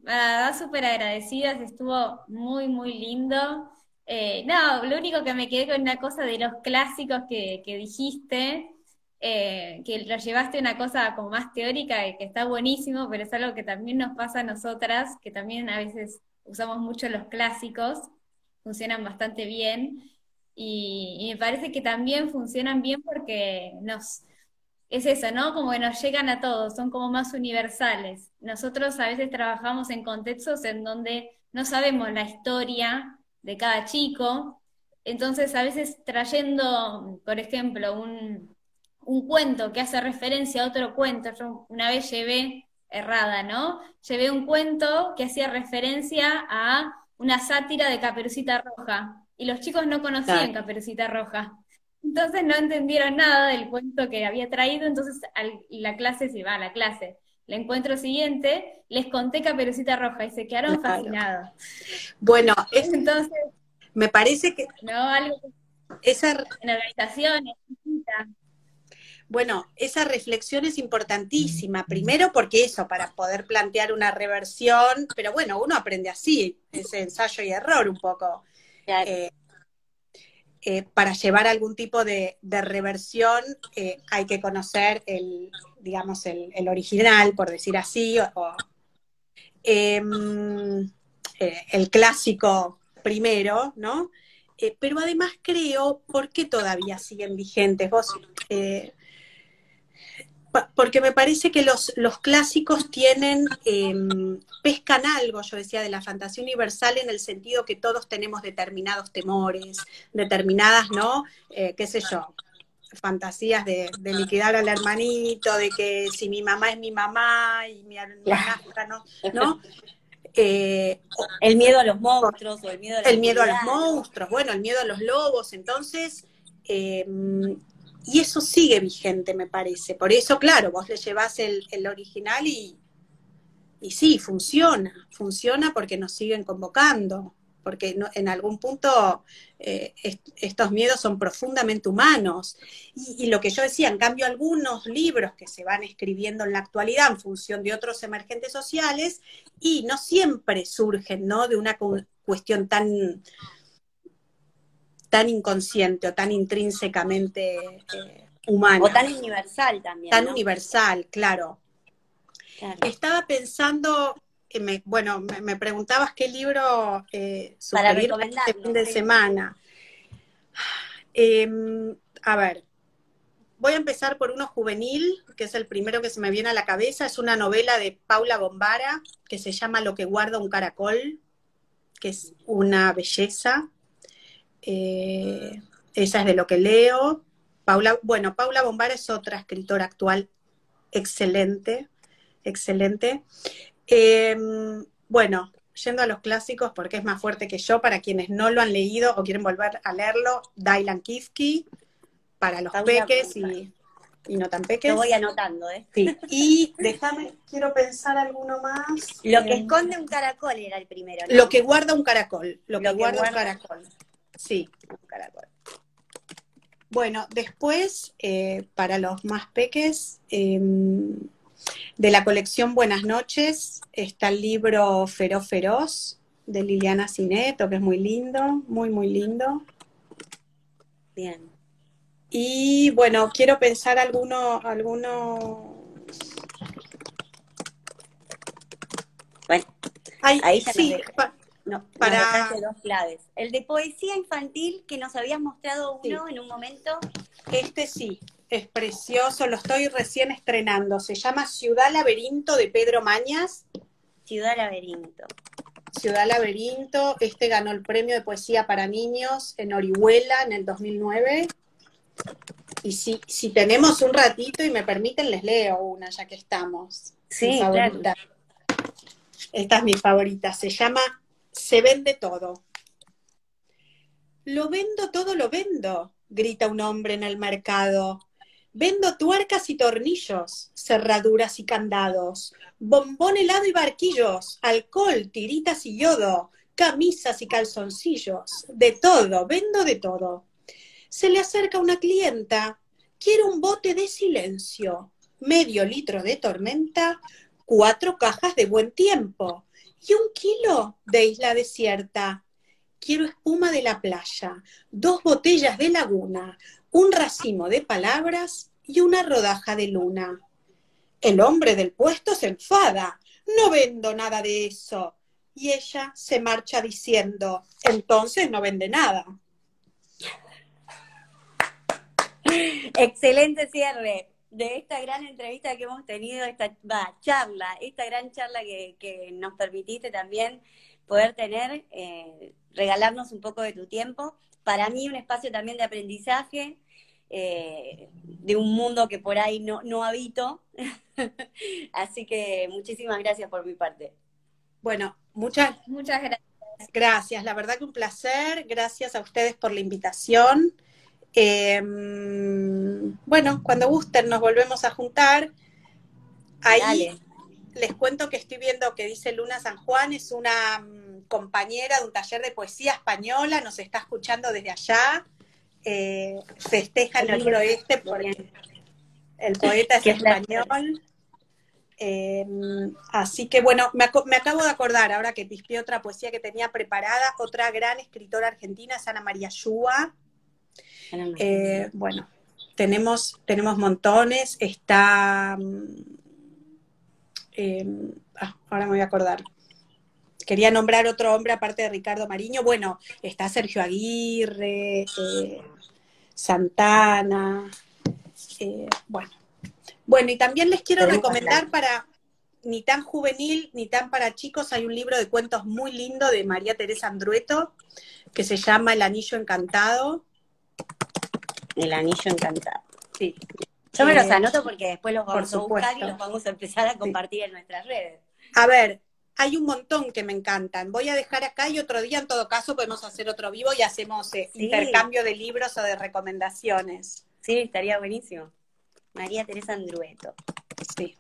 Nada, súper agradecidas, estuvo muy, muy lindo. Eh, no, lo único que me quedé con una cosa de los clásicos que, dijiste, eh, que lo llevaste a una cosa como más teórica y que está buenísimo, pero es algo que también nos pasa a nosotras, que también a veces usamos mucho los clásicos, funcionan bastante bien, y, me parece que también funcionan bien porque nos, es eso, ¿no? Como que nos llegan a todos, son como más universales. Nosotros a veces trabajamos en contextos en donde no sabemos la historia de cada chico. Entonces, a veces trayendo, por ejemplo, un, cuento que hace referencia a otro cuento, yo una vez llevé, errada, ¿no? Llevé un cuento que hacía referencia a una sátira de Caperucita Roja, y los chicos no conocían Caperucita Roja. Entonces no entendieron nada del cuento que había traído, entonces la clase se va a la clase. El encuentro siguiente, les conté Caperucita Roja y se quedaron fascinados. Bueno, entonces... Me parece que... No, algo... Esa... En organizaciones, Bueno, esa reflexión es importantísima. Primero porque eso, para poder plantear una reversión, pero bueno, uno aprende así, ese ensayo y error un poco. Eh, eh, para llevar algún tipo de, reversión eh, hay que conocer el, digamos, el, original, por decir así, o, em, el clásico primero, ¿no? pero además creo, ¿por qué todavía siguen vigentes? Vos porque me parece que los, los clásicos tienen, em, pescan algo, yo decía, de la fantasía universal en el sentido que todos tenemos determinados temores, determinadas, ¿no? Eh, qué sé yo, fantasías de, liquidar al hermanito, de que si mi mamá es mi mamá y mi hermanastra, ¿no? ¿no? Eh, el miedo a los monstruos o el miedo a, el miedo a los monstruos, bueno, el miedo a los lobos, entonces... Eh, y eso sigue vigente, me parece. Por eso, claro, vos le llevas el, original y, y sí, funciona. Funciona porque nos siguen convocando. Porque en algún punto eh, estos miedos son profundamente humanos. Y, lo que yo decía, en cambio, algunos libros que se van escribiendo en la actualidad en función de otros emergentes sociales y no siempre surgen ¿no? de una cuestión tan tan inconsciente o tan intrínsecamente eh, humano. O tan universal también. Tan universal, claro. Estaba pensando, me, bueno, me, preguntabas qué libro eh, para este fin de semana. Em, a ver, voy a empezar por uno juvenil, que es el primero que se me viene a la cabeza. Es una novela de Paula Bombara que se llama Lo que guarda un caracol, que es una belleza. Eh, esa es de lo que leo. Paula, bueno, Paula Bombar es otra escritora actual excelente, excelente. Em, bueno, yendo a los clásicos, porque es más fuerte que yo, para quienes no lo han leído o quieren volver a leerlo, Dylan Kifke, para los peques y, no tan peques. Lo voy anotando, ¿eh? Sí. Y déjame, quiero pensar alguno más. Lo que em, esconde un caracol era el primero. Lo que guarda un caracol. Lo, que, guarda un caracol. Sí, caracol. Bueno, después, eh, para los más peques, em, de la colección Buenas noches, está el libro Feroz Feroz de Liliana Cineto, que es muy lindo, muy, muy lindo. Bien. Y bueno, quiero pensar alguno, alguno. Bueno, ahí sí, no, para dos claves. El de poesía infantil que nos habías mostrado uno en un momento. Este sí, es precioso, lo estoy recién estrenando. Se llama Ciudad Laberinto de Pedro Mañas. Ciudad Laberinto. Ciudad Laberinto, este ganó el premio de poesía para niños en Orihuela en el 2009. Y si, si tenemos un ratito y me permiten, les leo una ya que estamos. Sí, claro. Esta es mi favorita. Se llama se vende todo. Lo vendo todo, lo vendo, grita un hombre en el mercado. Vendo tuercas y tornillos, cerraduras y candados, bombón helado y barquillos, alcohol, tiritas y yodo, camisas y calzoncillos, de todo, vendo de todo. Se le acerca una clienta, quiere un bote de silencio, medio litro de tormenta, cuatro cajas de buen tiempo, y un kilo de isla desierta. Quiero espuma de la playa, dos botellas de laguna, un racimo de palabras y una rodaja de luna. El hombre del puesto se enfada. No vendo nada de eso. Y ella se marcha diciendo, entonces no vende nada. Excelente cierre de esta gran entrevista que hemos tenido, esta charla, esta gran charla que, nos permitiste también poder tener, eh, regalarnos un poco de tu tiempo. Para mí un espacio también de aprendizaje, eh, de un mundo que por ahí no, no habito. Así que muchísimas gracias por mi parte. Bueno, muchas, muchas gracias. Gracias, la verdad que un placer. Gracias a ustedes por la invitación. Em, bueno, cuando gusten nos volvemos a juntar. Ahí les cuento que estoy viendo que dice Luna San Juan, es una mm, compañera de un taller de poesía española, nos está escuchando desde allá. Eh, festeja el libro este el poeta es español. Eh, así que bueno, me, acabo de acordar ahora que pispeé otra poesía que tenía preparada, otra gran escritora argentina es Ana María Shua. Eh, bueno, tenemos, tenemos montones, está... Mm, eh, ah, ahora me voy a acordar. Quería nombrar otro hombre aparte de Ricardo Mariño. Bueno, está Sergio Aguirre, Santana. bueno, bueno, y también les quiero recomendar para ni tan juvenil ni tan para chicos, hay un libro de cuentos muy lindo de María Teresa Andrueto que se llama El Anillo Encantado. El Anillo Encantado. Sí. Yo me los eh, anoto porque después los vamos a buscar y los vamos a empezar a compartir en nuestras redes. A ver, hay un montón que me encantan. Voy a dejar acá y otro día, en todo caso, podemos hacer otro vivo y hacemos eh, intercambio de libros o de recomendaciones. Sí, estaría buenísimo. María Teresa Andrueto. Sí,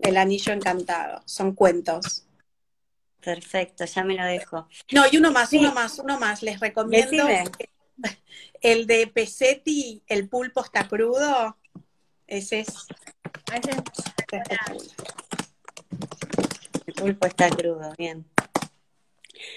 El Anillo Encantado, son cuentos. Perfecto, ya me lo dejo. No, y uno más, uno más, uno más. Les recomiendo el de Pesetti, El pulpo está crudo. Ese es. El pulpo está crudo, bien.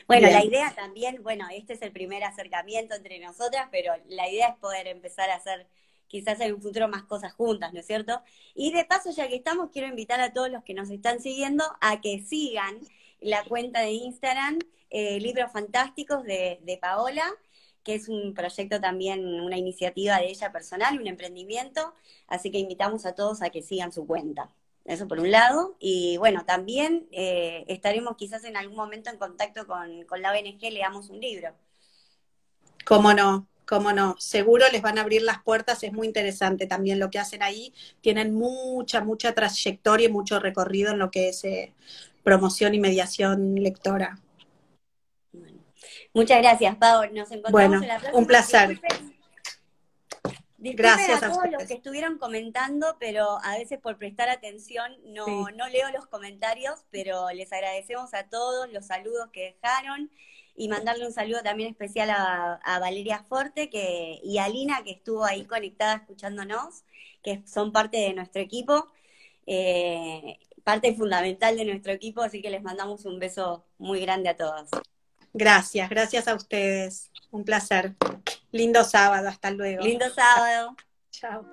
Bueno, la idea también, bueno, este es el primer acercamiento entre nosotras, pero la idea es poder empezar a hacer quizás en un futuro más cosas juntas, ¿no es cierto? Y de paso, ya que estamos, quiero invitar a todos los que nos están siguiendo a que sigan la cuenta de Instagram, eh, Libros Fantásticos de, de Paola, que es un proyecto también, una iniciativa de ella personal, un emprendimiento, así que invitamos a todos a que sigan su cuenta. Eso por un lado. Y bueno, también eh, estaremos quizás en algún momento en contacto con, con la ONG, leamos un libro. ¿Cómo no? Cómo no, seguro les van a abrir las puertas, es muy interesante también lo que hacen ahí. Tienen mucha, mucha trayectoria y mucho recorrido en lo que es eh, promoción y mediación lectora. Muchas gracias, Pau. Nos encontramos en la próxima. Un placer. gracias a, todos los que estuvieron comentando, pero a veces por prestar atención no, no leo los comentarios, pero les agradecemos a todos los saludos que dejaron y mandarle un saludo también especial a, Valeria Forte que, y a Lina, que estuvo ahí conectada escuchándonos, que son parte de nuestro equipo, eh, parte fundamental de nuestro equipo, así que les mandamos un beso muy grande a todos. Gracias, gracias a ustedes. Un placer. Lindo sábado, hasta luego. Lindo sábado. Chao.